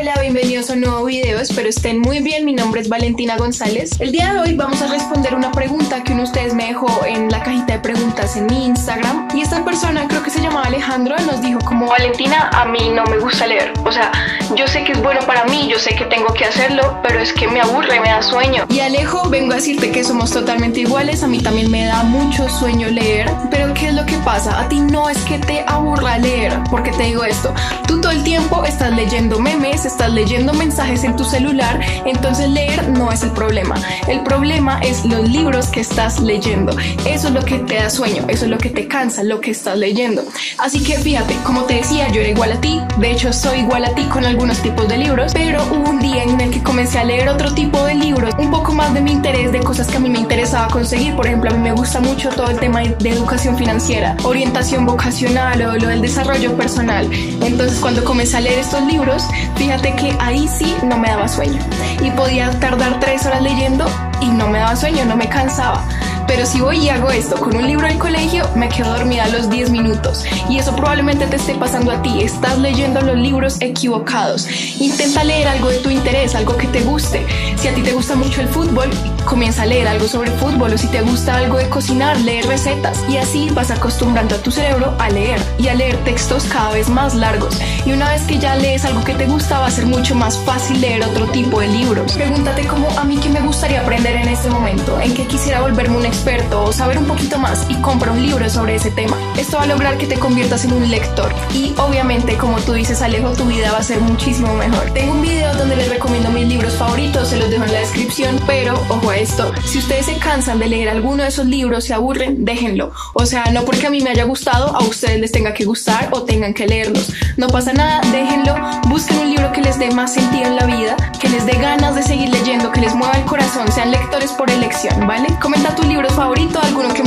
Hola, bienvenidos a un nuevo video, espero estén muy bien, mi nombre es Valentina González. El día de hoy vamos a responder una pregunta que uno de ustedes me dejó en la cajita de preguntas en mi Instagram y esta persona, creo que se llamaba Alejandro, nos dijo como Valentina, a mí no me gusta leer, o sea, yo sé que es bueno para mí, yo sé que tengo que hacerlo, pero es que me aburre, me da sueño. Y Alejo, vengo a decirte que somos totalmente iguales, a mí también me da mucho sueño leer, pero ¿qué es lo que pasa? A ti no es que te aburra leer, porque te digo esto, tú todo el tiempo estás leyendo memes, estás leyendo mensajes en tu celular, entonces leer no es el problema. El problema es los libros que estás leyendo. Eso es lo que te da sueño, eso es lo que te cansa, lo que estás leyendo. Así que fíjate, como te decía, yo era igual a ti, de hecho soy igual a ti con algunos tipos de libros, pero hubo un día en el que comencé a leer otro tipo de libros, más de mi interés, de cosas que a mí me interesaba conseguir. Por ejemplo, a mí me gusta mucho todo el tema de educación financiera, orientación vocacional o lo del desarrollo personal. Entonces, cuando comencé a leer estos libros, fíjate que ahí sí no me daba sueño y podía tardar tres horas leyendo y no me daba sueño, no me cansaba. Pero si voy y hago esto con un libro del colegio, me quedo dormida a los 10 minutos. Y eso probablemente te esté pasando a ti. Estás leyendo los libros equivocados. Intenta leer algo de tu interés, algo que te guste. Si a ti te gusta mucho el fútbol, comienza a leer algo sobre fútbol. O si te gusta algo de cocinar, leer recetas. Y así vas acostumbrando a tu cerebro a leer y a leer textos cada vez más largos. Y una vez que ya lees algo que te gusta, va a ser mucho más fácil leer otro tipo de libros. Pregúntate cómo a mí qué me gustaría aprender en este momento, en qué quisiera volverme un experto o saber un poquito más y compra un libro sobre ese tema. Esto va a lograr que te conviertas en un lector y obviamente como tú dices Alejo, tu vida va a ser muchísimo mejor. Tengo un video donde les recomiendo mis libros favoritos, se los dejo en la descripción, pero ojo a esto, si ustedes se cansan de leer alguno de esos libros, se aburren, déjenlo. O sea, no porque a mí me haya gustado, a ustedes les tenga que gustar o tengan que leerlos. No pasa nada, déjenlo, busquen un libro que les dé más sentido en la vida, que les dé ganas de seguir leyendo, mueva el corazón, sean lectores por elección, ¿vale? Comenta tu libro favorito, alguno que